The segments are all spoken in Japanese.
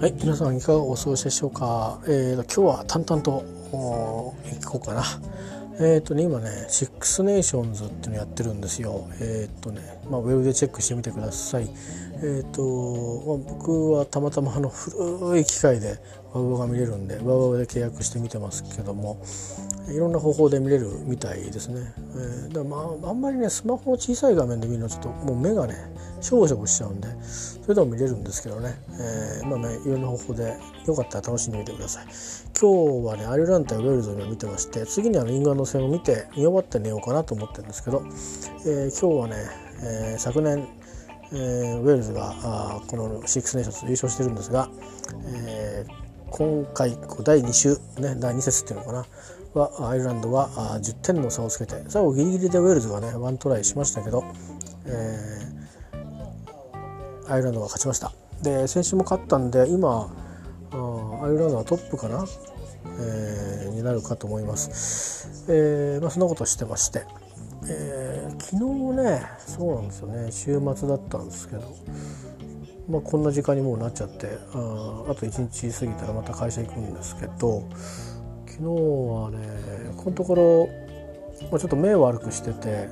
はい、皆さんいかがお過ごしでしょうか？えー、今日は淡々と行こうかな。えっ、ー、とね今ねシックスネーションズっていうのやってるんですよ。えっ、ー、とねまあウェブでチェックしてみてください。えっ、ー、と、まあ、僕はたまたまあの古い機械で WOWOW が見れるんで WOWOW で契約して見てますけども、いろんな方法で見れるみたいですね。えー、だまああんまりねスマホの小さい画面で見るのちょっともう目がねしょぼしょぼしちゃうんでそれでも見れるんですけどね、えー、まあねいろんな方法でよかったら楽しんでみてください。今日はねアイルランドやウェールズを見てまして次にあのイングランド戦を見て見終わって寝ようかなと思ってるんですけど、えー、今日はね、えー、昨年えー、ウェールズがあこのシックスネーションズ優勝してるんですが、えー、今回第2週、ね、第2節っていうのかなはアイルランドは10点の差をつけて最後ギリギリでウェールズがねワントライしましたけど、えー、アイルランドが勝ちました。で先週も勝ったんで今アイルランドはトップかな、えー、になるかと思います、えーまあ、そんなことしてましてえー、昨日ねそうなんですよね週末だったんですけど、まあ、こんな時間にもうなっちゃってああと1日過ぎたらまた会社行くんですけど昨日はねこのところ、まあ、ちょっと目悪くしてて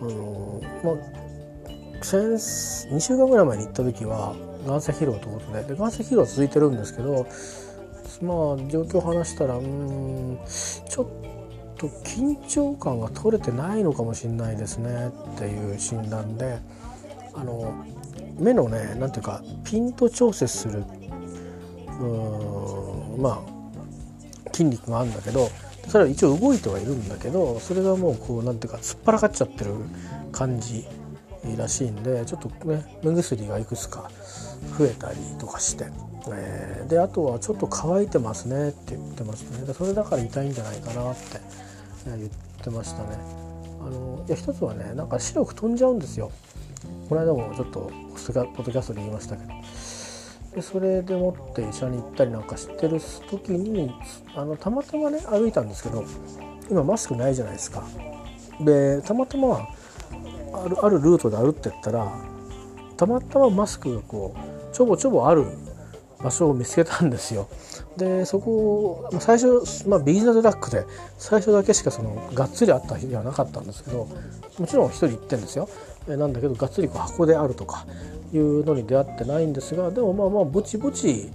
あのまあ先2週間ぐらい前に行った時は眼性疲労ということでで眼性疲労は続いてるんですけどまあ状況を話したらうんちょっと緊張感が取れてないのかもしれないですねっていう診断であの目のね何ていうかピント調節するうんまあ筋肉があるんだけどそれは一応動いてはいるんだけどそれがもうこう何ていうか突っ張らかっちゃってる感じらしいんでちょっとね目薬がいくつか増えたりとかして、えー、であとはちょっと乾いてますねって言ってますねそれだから痛いんじゃないかなって言ってましたね。あのいや一つはねなんか白く飛んじゃうんですよ。この間もちょっとポッドキャストで言いましたけど。でそれでもって医者に行ったりなんかしてる時にあのたまたまね歩いたんですけど今マスクないじゃないですか。でたまたまあるあるルートで歩ってったらたまたまマスクがこうちょぼちょぼある場所を見つけたんですよ。でそこを最初、まあ、ビギナーズラックで最初だけしかそのがっつりあった日ではなかったんですけどもちろん1人行ってんですよ。なんだけどがっつり箱であるとかいうのに出会ってないんですがでもまあまあぼちぼち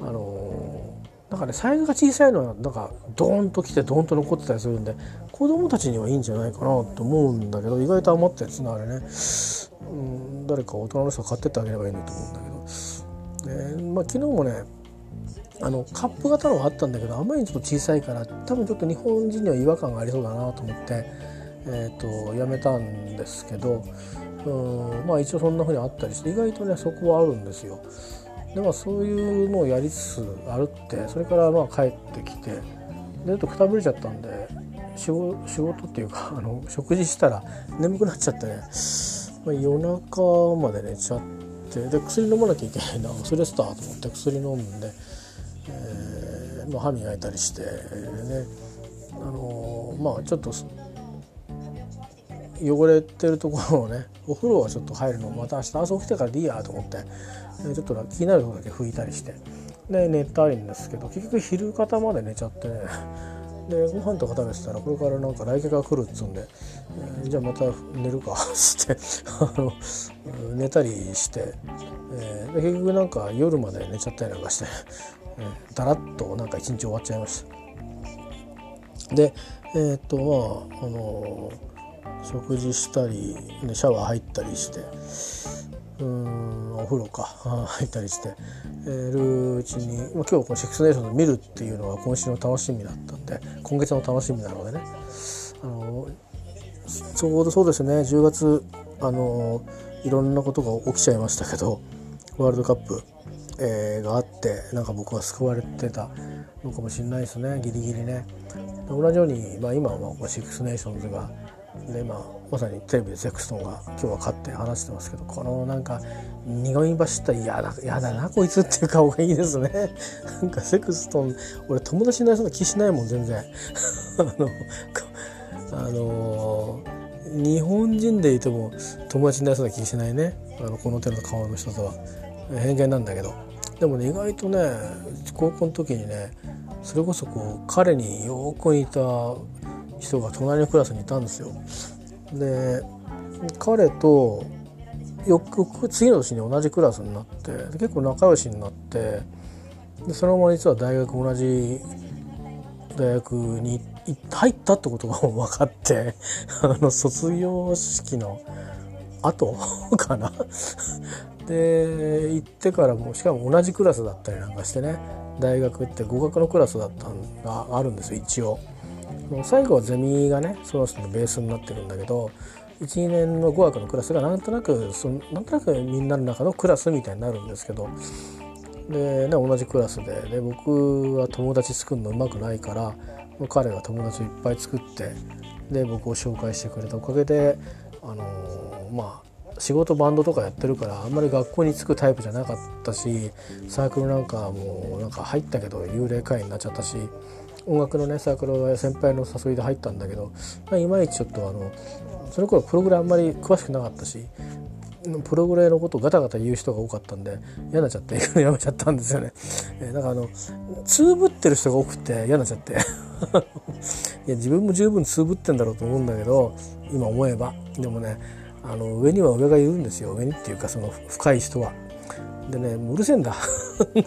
あのなんかねサイズが小さいのはなんかドーンときてドーンと残ってたりするんで子供たちにはいいんじゃないかなと思うんだけど意外と余ったやつなあれね、うん、誰か大人の人が買ってってあげればいいのと思うんだけど。ねまあ、昨日もねあのカップ型のがあったんだけどあまりにちょっと小さいから多分ちょっと日本人には違和感がありそうだなと思って、えーと、やめたんですけどうんまあ一応そんな風にあったりして意外とねそこはあるんですよ。でまあそういうのをやりつつ歩ってそれからまあ帰ってきてでとくたびれちゃったんで仕事仕事っていうかあの食事したら眠くなっちゃってね、まあ、夜中まで寝ちゃってで薬飲まなきゃいけないな忘れてたと思って薬飲んで。えー、まあ、歯磨いたりしてねあのー、まあちょっと汚れてるところをね お風呂はちょっと入るのまた明日朝起きてからでいいやと思ってちょっと気になるとこだけ拭いたりしてで寝たいんですけど結局昼方まで寝ちゃってねでご飯とか食べてたらこれからなんか来客が来るっつうんで、えー、じゃあまた寝るかっ つってあの寝たりして、えー、結局なんか夜まで寝ちゃったりなんかしてだらっとなんか一日終わっちゃいました。でえー、っとまああの食事したりシャワー入ったりしてうんお風呂か入ったりしてるうちに、まあ、今日この「シックスネーション」で見るっていうのが今週の楽しみだったんで今月の楽しみなのでねあのちょうどそうですね10月あのいろんなことが起きちゃいましたけどワールドカップえー、があってなんか僕は救われてたのかもしれないですねギリギリね。同じように、まあ、今はシックスネーションズがで、まあ、まさにテレビでセクストンが今日は勝って話してますけどこのなんか苦み走った嫌だ嫌だなこいつっていう顔がいいですね。なんかセクストン俺友達になりそうな気しないもん全然。あのあの日本人でいても友達になりそうな気しないね。あのこの手の顔の人とは。偏見なんだけど。でもね意外とね高校の時にねそれこそこう彼によく似た人が隣のクラスにいたんですよ。で彼とよく次の年に同じクラスになって結構仲良しになってでそのまま実は大学同じ大学に入ったってことが分かって あの卒業式の後 かなで行ってからもしかも同じクラスだったりなんかしてね大学って語学のクラスだったのがあるんですよ一応。最後はゼミがねその人のベースになってるんだけど12年の語学のクラスがなんとなくそなんとなくみんなの中のクラスみたいになるんですけどで、ね、同じクラスでで僕は友達作るのうまくないから彼が友達をいっぱい作ってで僕を紹介してくれたおかげで、あのー、まあ仕事バンドとかやってるからあんまり学校に着くタイプじゃなかったしサークルなんかもうなんか入ったけど幽霊会員になっちゃったし音楽のねサークルは先輩の誘いで入ったんだけど、まあ、いまいちちょっとあのその頃プログラムあんまり詳しくなかったしプログレのことをガタガタ言う人が多かったんで嫌になっちゃって やめちゃったんですよね。えー、だからあのつぶってる人が多くて嫌になっちゃって いや自分も十分つぶってんだろうと思うんだけど今思えばでもねあの上には上がいるんですよ上にっていうかその深い人は。でねうるせえんだ。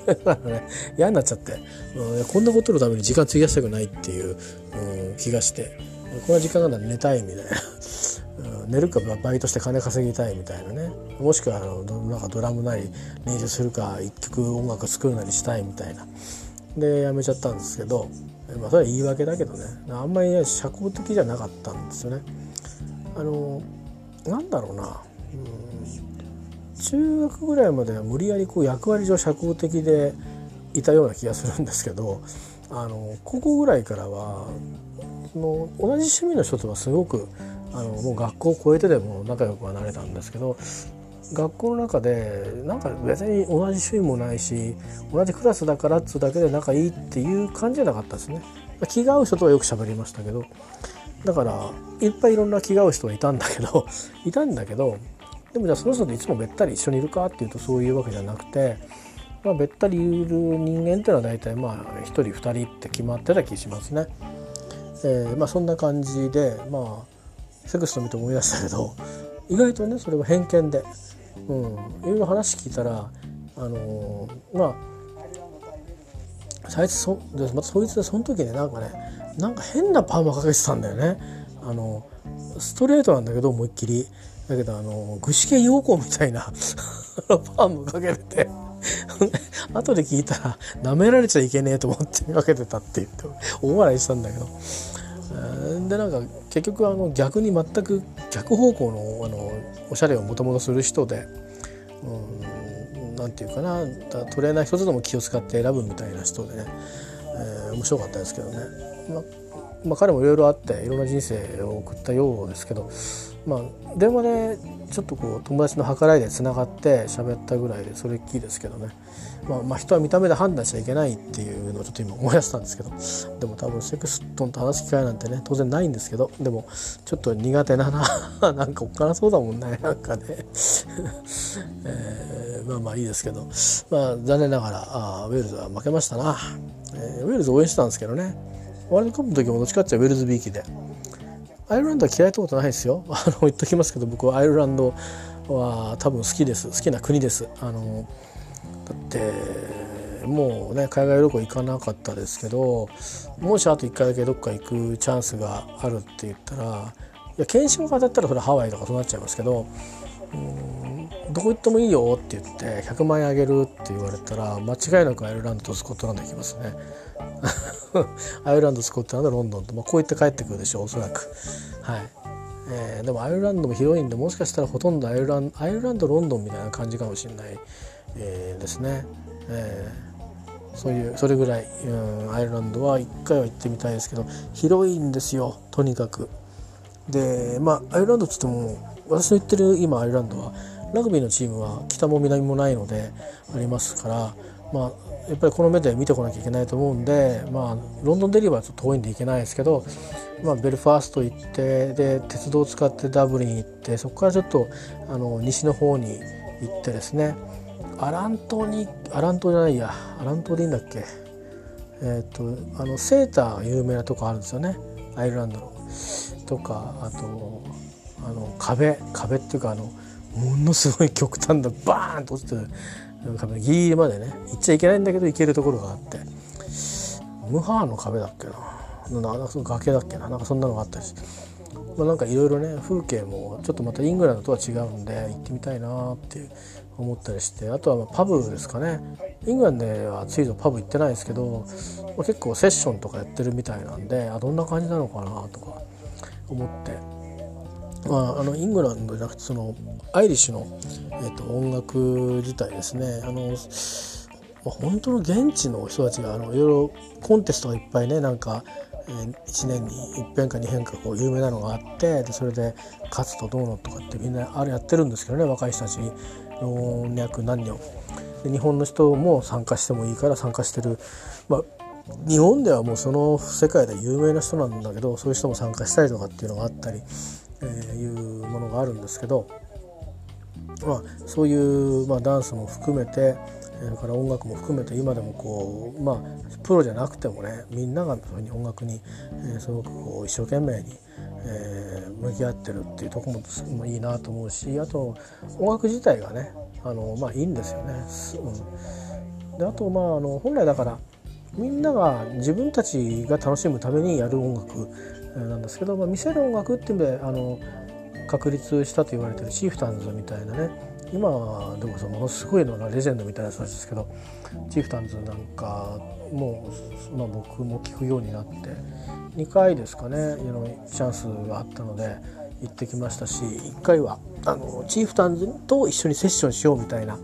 だからね嫌になっちゃって、うん、こんなことのために時間費やしたくないっていう、うん、気がして。この時間が寝たいみたいな。寝るかバイトして金稼ぎたいみたいなね。もしくはあのなんかドラムなり練習するか一曲音楽作るなりしたいみたいな。でやめちゃったんですけど、まあ、それは言い訳だけどね。あんまり社交的じゃなかったんですよね。あのなんだろうな、うん、中学ぐらいまでは無理やりこう役割上社交的でいたような気がするんですけどあの高校ぐらいからはの同じ趣味の人とはすごくあのもう学校を超えてでも仲良くはなれたんですけど学校の中でなんか別に同じ趣味もないし同じクラスだからっつうだけで仲いいっていう感じじゃなかったですね。気が合う人とはよく喋りましたけどだからいっぱいいろんな気が合う人はいたんだけどいたんだけどでもじゃあその人といつもべったり一緒にいるかっていうとそういうわけじゃなくて、まあ、べったりいる人間っていうのは大体まあ1人2人って決まってた気しますね。えーまあ、そんな感じでまあセクスト見て思い出したけど意外とねそれは偏見で、うん、いろいろ話聞いたらあのー、まあ最初そでまたそいつでその時ねなんかねなんか変なパーマかけてたんだよね。あのストレートなんだけど思いっきりだけどあの具志堅用高みたいな パーマかけてて 後で聞いたら舐められちゃいけねえと思ってかけてたって言って大笑いしたんだけど。でなんか結局あの逆に全く逆方向のあのおしゃれをもともとする人で何、うん、て言うかなトレーナー一つでも気を使って選ぶみたいな人でね、えー、面白かったですけどね、ままあ、彼もいろいろあっていろんな人生を送ったようですけど、まあ、電話でちょっとこう友達の計らいでつながって喋ったぐらいでそれっきりですけどね。まあ、まあ人は見た目で判断しちゃいけないっていうのをちょっと今思い出したんですけど。でも多分セクストンと話す機会なんてね当然ないんですけど。でもちょっと苦手なな なんかおっかなそうだもんね。なんかね、えー、まあまあいいですけど、まあ、残念ながらあウェールズは負けましたな、えー、ウェールズ応援してたんですけどね。ワールドカップの時もどっちかっていうとウェールズビーキで。アイルランドは嫌いってことないですよ。あの言っときますけど僕はアイルランドは多分好きです。好きな国です。あのだってもうね海外旅行行かなかったですけどもしあと1回だけどっか行くチャンスがあるって言ったらいや検証が当たったらそれハワイとかそうなっちゃいますけどどこ行ってもいいよって言って100万円あげるって言われたら間違いなくアイルランドとスコットランド行きますね。アイルランドスコットランドロンドンと、まあ、こう言って帰ってくるでしょうおそらく。はい、えー、でもアイルランドも広いんでもしかしたらほとんどアイルランアイルランドロンドンみたいな感じかもしれないえー、ですね、えー、そういうそれぐらい、うん、アイルランドは1回は行ってみたいですけど広いんですよとにかく。でまあアイルランドっつっても私の言ってる今アイルランドはラグビーのチームは北も南もないのでありますからまあやっぱりこの目で見てこなきゃいけないと思うんで、まあ、ロンドンデリバーはちょっと遠いんで行けないですけど、まあ、ベルファースト行ってで鉄道を使ってダブリン行ってそこからちょっとあの西の方に行ってですね。アラン島にアラン島じゃないや。アラン島でいいんだっけ？えっ、とあのセーターが有名なとこあるんですよね。アイルランドの。とかあとあの壁。壁っていうかあのものすごい極端なバーンと落ちてる壁ギリギリまでね行っちゃいけないんだけど行けるところがあって。ムハーの壁だっけな。なんか崖だっけな。なんかそんなのがあったりして。まあ、なんかいろいろね風景もちょっとまたイングランドとは違うんで行ってみたいなって思ったりして。あとはまパブですかね。イングランドではついぞパブ行ってないですけど、まあ、結構セッションとかやってるみたいなんであどんな感じなのかなとか思って、まあ、あのイングランドじゃなくてそのアイリッシュの、えーと、音楽自体ですね。あの、本当の現地の人たちがあのいろいろコンテストがいっぱいねなんか1年に1遍か2遍かこう有名なのがあってでそれで勝つとどうのとかってみんなあれやってるんですけどね若い人たち。老若男女。で日本の人も参加してもいいから参加してる、まあ、日本ではもうその世界で有名な人なんだけどそういう人も参加したりとかっていうのがあったり、え、いうものがあるんですけど、まあ、そういう、まあ、ダンスも含めてそれから音楽も含めて今でもこうまあプロじゃなくてもねみんながそういう音楽に、えー、すごくこう一生懸命に、えー、向き合ってるっていうとこもいいなと思うしあと音楽自体がねあの、まあ、いいんですよね。うん、であとまああの本来だからみんなが自分たちが楽しむためにやる音楽なんですけど、まあ、見せる音楽っていうのであの確立したと言われてるチーフタンズみたいなね。今でもそものすごいのがレジェンドみたいな人たちですけどチーフタンズなんかもう、まあ、僕も聞くようになって2回ですかねチャンスがあったので行ってきましたし1回はあのチーフタンズと一緒にセッションしようみたいな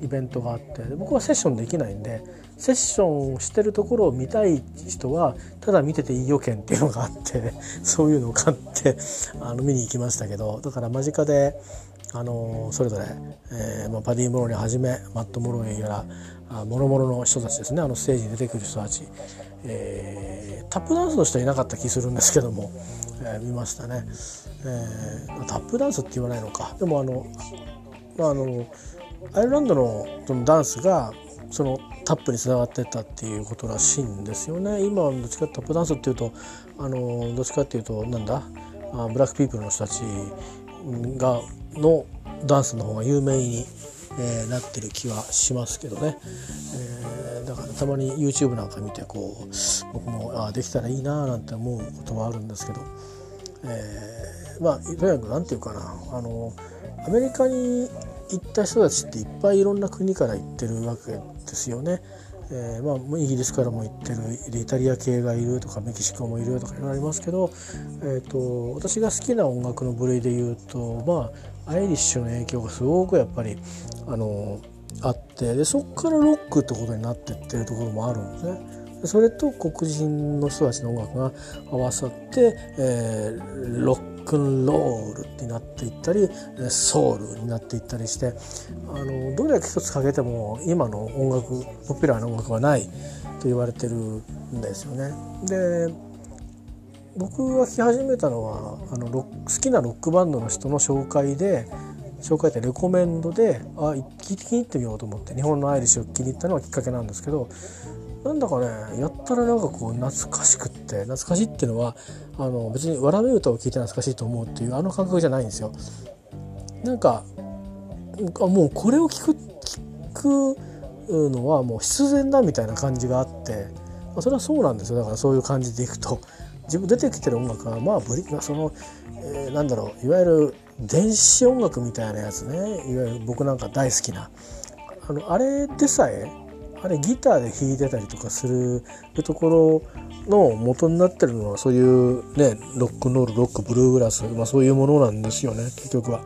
イベントがあって僕はセッションできないんでセッションをしてるところを見たい人はただ見てていいよ券っていうのがあって そういうのを買ってあの見に行きましたけどだから間近であのそれぞれ、えーまあ、パディ・モローニはじめマット・モローニーやらもろもろの人たちですねあのステージに出てくる人たち、えー、タップダンスの人はいなかった気するんですけども、えー、見ましたね、えー、タップダンスって言わないのか。でもあの,、まあ、あのアイルランドのそのダンスがそのタップにつながってたっていうことらしいんですよね。今はどっちかタップダンスっていうとあのどっちかっていうとなんだ？あブラックピープルの人たちがのダンスの方が有名に、えー、なってる気はしますけどね、えー、だからたまに YouTube なんか見てこう僕もあできたらいいななんて思うことはあるんですけど、えー、まあとにかく何て言うかな。あのアメリカに行った人たちっていっぱいいろんな国から行ってるわけですよね。えー、まあ、イギリスからも行ってるイタリア系がいるとかメキシコもいるとかいろいろありますけど、えーと、私が好きな音楽の部類で言うとまあアイリッシュの影響がすごくやっぱりあのあってでそこからロックってことになってってるところもあるんですね。それと黒人の人たちの音楽が合わさって、えー、ロッックンロールになっていったりソウルになっていったりしてあのどれだけ一つかけても今の音楽ポピュラーな音楽はないと言われてるんですよね。で僕が聴き始めたのはあのロ好きなロックバンドの人の紹介で紹介ってレコメンドであ聞きに行ってみようと思って日本のアイリッシュを気に入ったのがきっかけなんですけどなんだかねやったらなんかこう懐かしくって懐かしいっていうのはあの別に「わらべ歌」を聴いて懐かしいと思うっていうあの感覚じゃないんですよ。なんかあもうこれを聞く聞くのはもう必然だみたいな感じがあってそれはそうなんですよ。だからそういう感じでいくと。自分出てきてる音楽はまあブリその、えー、なんだろう。いわゆる電子音楽みたいなやつね。いわゆる僕なんか大好きな。あのあれでさえあれギターで弾いてたりとかするところの元になってるのはそういうねロックンロールロックブルーグラス、まあ、そういうものなんですよね結局は。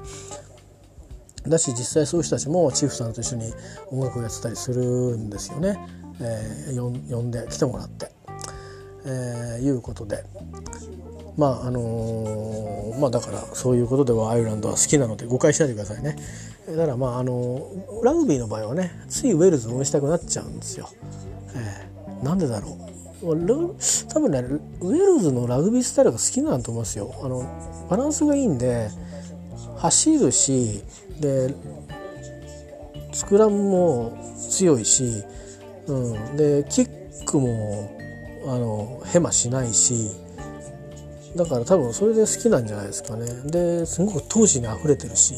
だし実際そういう人たちもチーフさんと一緒に音楽をやってたりするんですよね、えー、呼んで来てもらって、えー、いうことで。まああの、まあだからそういうことではアイルランドは好きなので誤解しないでくださいね。だからまああのラグビーの場合はねついウェールズ応援したくなっちゃうんですよ、えー、なんでだろう。多分ねウェールズのラグビースタイルが好きなんと思いますよ。あのバランスがいいんで走るしでスクラムも強いし、うん、でキックもあのヘマしないしだから多分それで好きなんじゃないですかね。ですごく闘志にあふれてるし、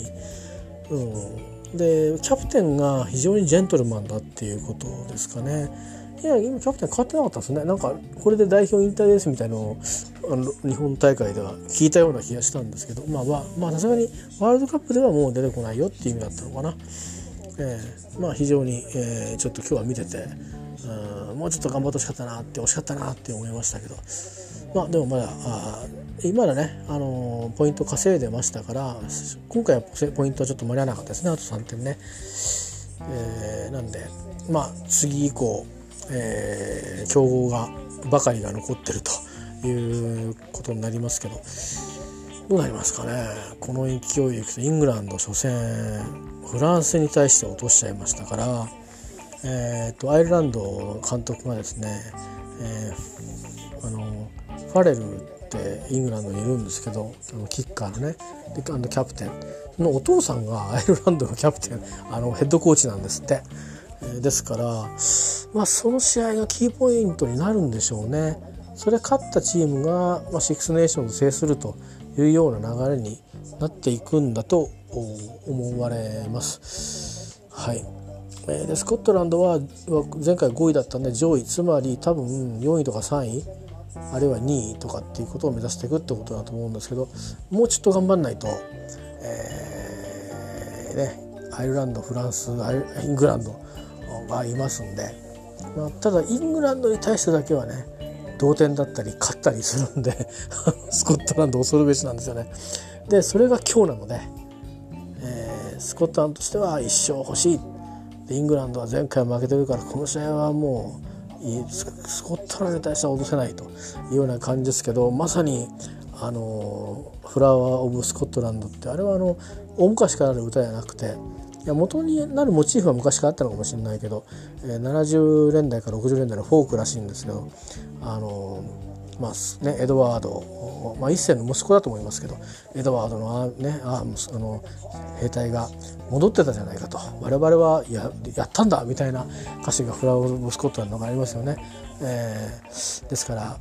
うん、でキャプテンが非常にジェントルマンだっていうことですかね。いや今キャプテン変わってなかったですね。なんかこれで代表引退ですみたいのをあの日本大会では聞いたような気がしたんですけど。まあまあさすがにワールドカップではもう出てこないよっていう意味だったのかな、えー、まあ非常に、えー、ちょっと今日は見ててうん。もうちょっと頑張ってほしかったなって惜しかったなって思いましたけど。まあでもまだあ今だね、あのー、ポイント稼いでましたから今回はポイントはちょっと間に合わなかったですねあと3点ね、えー、なんでまあ次以降えー、強豪がばかりが残ってるということになりますけどどうなりますかね。この勢いでいくとイングランド初戦フランスに対して落としちゃいましたから、えーと、アイルランド監督がですね、えー、あのファレルってイングランドにいるんですけどあのキッカーのねでキャプテンのお父さんが アイルランドのキャプテンあのヘッドコーチなんですって。ですから、まあ、その試合がキーポイントになるんでしょうね。それ勝ったチームが、まあ、シックスネーションズ制するというような流れになっていくんだと思われます。はいでスコットランドは前回5位だったんで上位つまり多分4位とか3位あるいは2位とかっていうことを目指していくってことだと思うんですけどもうちょっと頑張んないと、えーね、アイルランドフランスイングランドがいますんで、まあ、ただイングランドに対してだけはね同点だったり勝ったりするんで スコットランド恐るべしなんですよね。でそれが今日なので、えー、スコットランドとしては1勝欲しいイングランドは前回負けてるからこの試合はもうスコットランドに対しては落とせないというような感じですけどまさにあのフラワー・オブ・スコットランドってあれはあの大昔からある歌じゃなくていや元になるモチーフは昔からあったのかもしれないけど、えー、70年代から60年代のフォークらしいんですけどあの、まあね。エドワード、まあ、一世の息子だと思いますけどエドワードのあ、ね、ああの兵隊が戻ってたじゃないかと。我々はややったんだみたいな歌詞がフラワー・オブ・スコットランドがありますよね。えー、ですから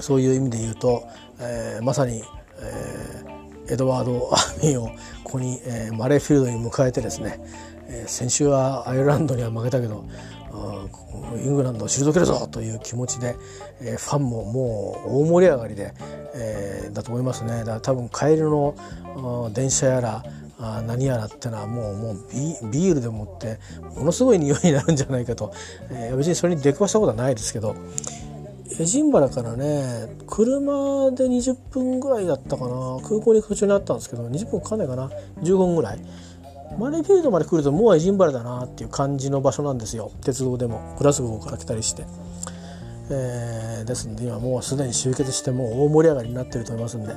そういう意味で言うと、えー、まさに、えーエドワード・アーミーをここに、えー、マレーフィールドに迎えてですね、えー、先週はアイルランドには負けたけどイングランドを退けるぞという気持ちで、えー、ファンももう大盛り上がりで、えー、だと思いますね。だから多分帰りの電車やらあ何やらってのはもうもうビールでもってものすごい匂いになるんじゃないかと、えー、別にそれに出くわしたことはないですけどエジンバラからね車で20分ぐらいだったかな。空港に行く途中にあったんですけど20分かかんないかな。15分ぐらい。マネフィールドまで来るともうエジンバラだなっていう感じの場所なんですよ。鉄道でも。グラスゴーから来たりして、えー、ですんで今もうすでに集結してもう大盛り上がりになってると思いますんで、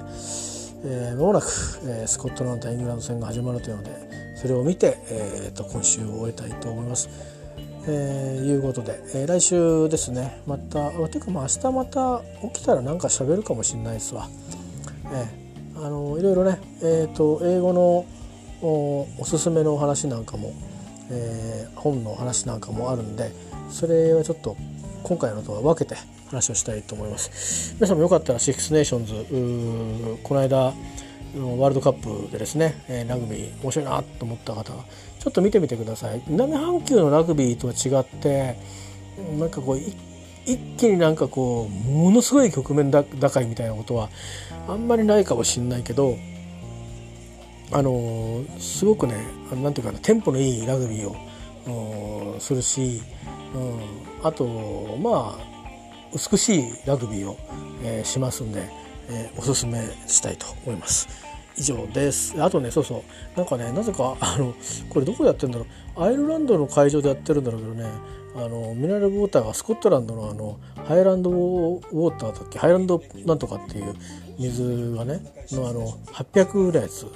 えー、間もなく、えー、スコットランドとイングランド戦が始まるというのでそれを見て、えーと今週を終えたいと思います。えー、いうことで、えー、来週ですね。またていうかまあ明日また起きたらなんか喋るかもしれないですわ、えー、あのいろいろね、えーと、英語のおすすめのお話なんかも、えー、本のお話なんかもあるんでそれはちょっと今回のとは分けて話をしたいと思います。皆さんもよかったらシックスネーションズこの間ワールドカップでですね、ラグビー面白いなと思った方ちょっと見てみてください。南半球のラグビーとは違ってなんかこう一気になんかこうものすごい局面打開みたいなことはあんまりないかもしれないけどあのすごくねなんていうかなテンポのいいラグビーをするし、うん、あとまあ美しいラグビーを、えー、しますんで、えー、おすすめしたいと思います。以上です。あとねそうそう。なんかねなぜかあのこれどこでやってるんだろう。アイルランドの会場でやってるんだろうけどねあのミネラルウォーターがスコットランドのあのハイランドウォーターだっけ？ハイランドなんとかっていう水がねのあの800ぐらいやつ、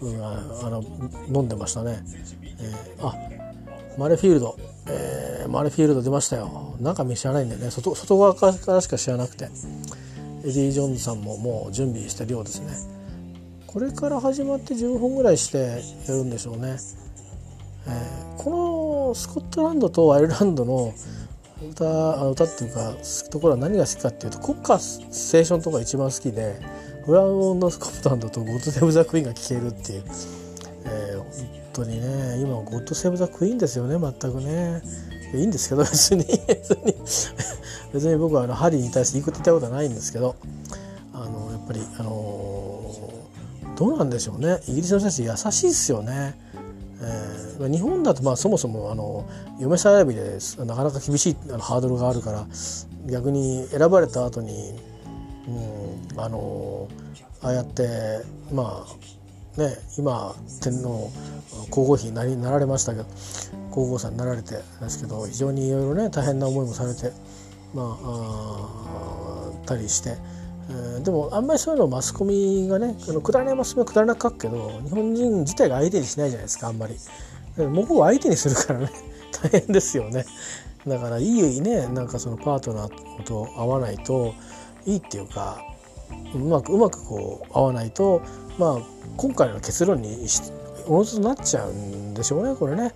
うん、あの飲んでましたね、えー、あマレフィールド、えー、マレフィールド出ましたよ。中身知らないんだよね。外外側からしか知らなくて。エディ・ジョーンズさんももう準備してるようですね。これから始まって10本ぐらいしてやるんでしょうね。えー、このスコットランドとアイルランドの歌歌っていうかところは何が好きかっていうと国歌ステーションとか一番好きでフラウンドスコットランドとゴッド・セブ・ザ・クイーンが聴けるっていう、えー、本当にね今ゴッド・セブ・ザ・クイーンですよね全くね。いいんですけど別に。別に別に僕はあのハリーに対して言いたことはないんですけど。あのやっぱりあのどうなんでしょうね。イギリスの人たち優しいですよね。えー、日本だとまあそもそもあの嫁さん選びでなかなか厳しいあのハードルがあるから逆に選ばれた後に、うん、あのああやってまあね今天皇皇后妃にななられましたけど皇后さんになられてですけど非常にいろいろね大変な思いもされてまああたりして。えー、でもあんまりそういうのをマスコミがねあのくだらないマスコミはくだらなく書くけど日本人自体が相手にしないじゃないですかあんまり向こうは相手にするからね 大変ですよねだからいいねなんかそのパートナーと合わないといいっていうかうまくうまくこう合わないとまあ今回の結論におのずとなっちゃうんでしょうねこれね、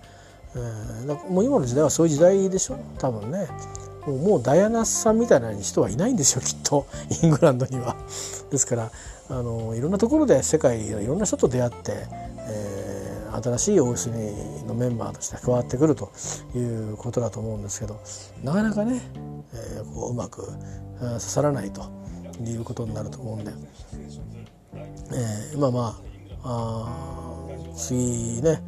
えー、もう今の時代はそういう時代でしょ？多分ね。もうもうダイアナさんみたいな人はいないんですよきっと。イングランドには。ですからあのいろんなところで世界のいろんな人と出会って、えー、新しい OSC のメンバーとして加わってくるということだと思うんですけどなかなかね、えー、こううまく刺さらないと。いうことになると思うんで、えー、まあまああ次ね、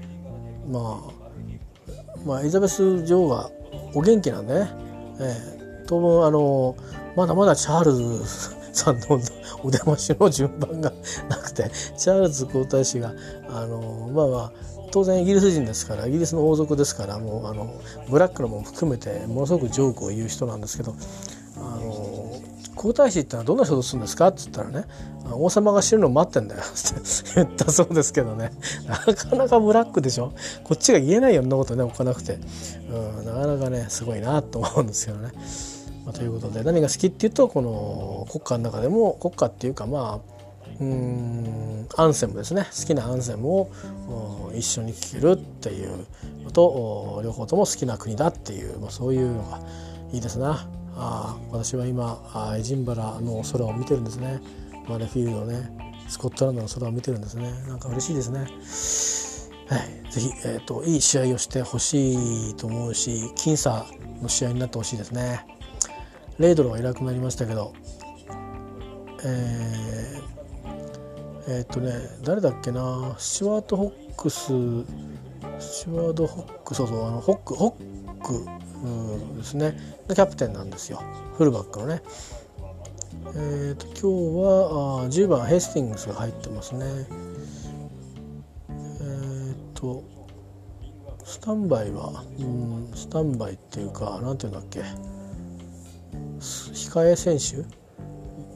まあ、まあエリザベス女王がお元気なんでね。えー、当分あのまだまだチャールズさんのお出ましの順番がなくてチャールズ皇太子があのまあまあ当然イギリス人ですからイギリスの王族ですからもうあのブラックのも含めてものすごくジョークを言う人なんですけどあの皇太子ってのはどんな人とするんですか?」っつったらね「王様が死ぬの待ってんだよ」って 言ったそうですけどねなかなかブラックでしょ？こっちが言えないようなことね置かなくて、うん、なかなかねすごいなと思うんですけどね。まあ、ということで何が好きっていうとこの国家の中でも国家っていうかまあうんアンセムですね好きなアンセムを一緒に聴けるっていうのと両方とも好きな国だっていう、まあ、そういうのがいいですな。あ私は今あエジンバラの空を見てるんですね。マレフィールドね。スコットランドの空を見てるんですね。なんか嬉しいですね。はい。ぜひ、えーと、いい試合をしてほしいと思うし僅差の試合になってほしいですね。レイドロはいなくなりましたけどえー、えー、っとね誰だっけな。スチュワート・ホックススチュワード・ホックそうそうあのホックホックですねキャプテンなんですよフルバックのね。えーと、今日はあ10番ヘスティングスが入ってますね。えっ、ー、とスタンバイはうんスタンバイっていうか何ていうんだっけ控え選手？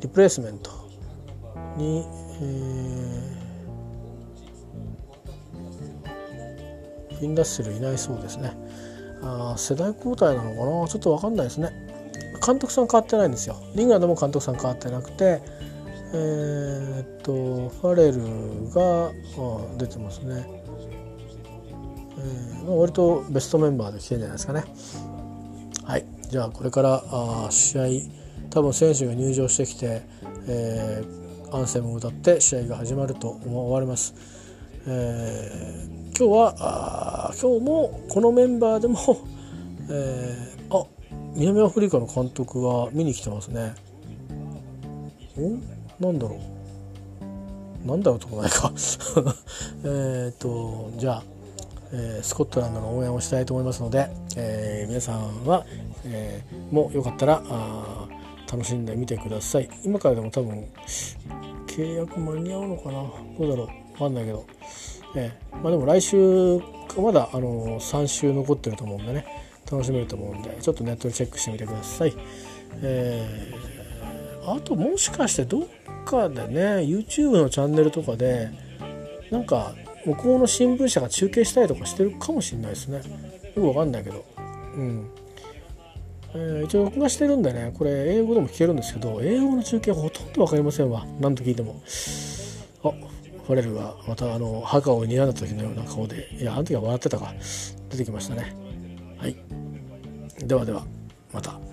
リプレイスメントに、えー、フィンダッセルいないそうですね。あ世代交代なのかな？ちょっと分かんないですね。監督さん変わってないんですよ。リンガードも監督さん変わってなくてえー、っとファレルが出てますね、えー、割とベストメンバーで来てるんじゃないですかね。はい。じゃあこれからあ試合多分選手が入場してきて、えー、アンセムを歌って試合が始まると思われます、えー今日は今日もこのメンバーでも、えー、あ南アフリカの監督が見に来てますね。おなんだろう。なんだろうとこないか。えっとじゃあ、えー、スコットランドの応援をしたいと思いますので、えー、皆さんは、えー、もうよかったらあ楽しんでみてください。今からでも多分契約間に合うのかな。どうだろう。分かんないけど。えー、まあ、でも来週まだあの3週残ってると思うんでね。楽しめると思うんでちょっとネットでチェックしてみてください。えー、あともしかしてどっかでね YouTube のチャンネルとかでなんか向こうの新聞社が中継したりとかしてるかもしれないですね。よくわかんないけど。うん。えー、一応録画してるんでねこれ英語でも聞けるんですけど英語の中継ほとんど分かりませんわ。何と聞いても。あファレルがまたあの墓を睨んだ時のような顔でいやあの時は笑ってたか。出てきましたね。はい。ではではまた。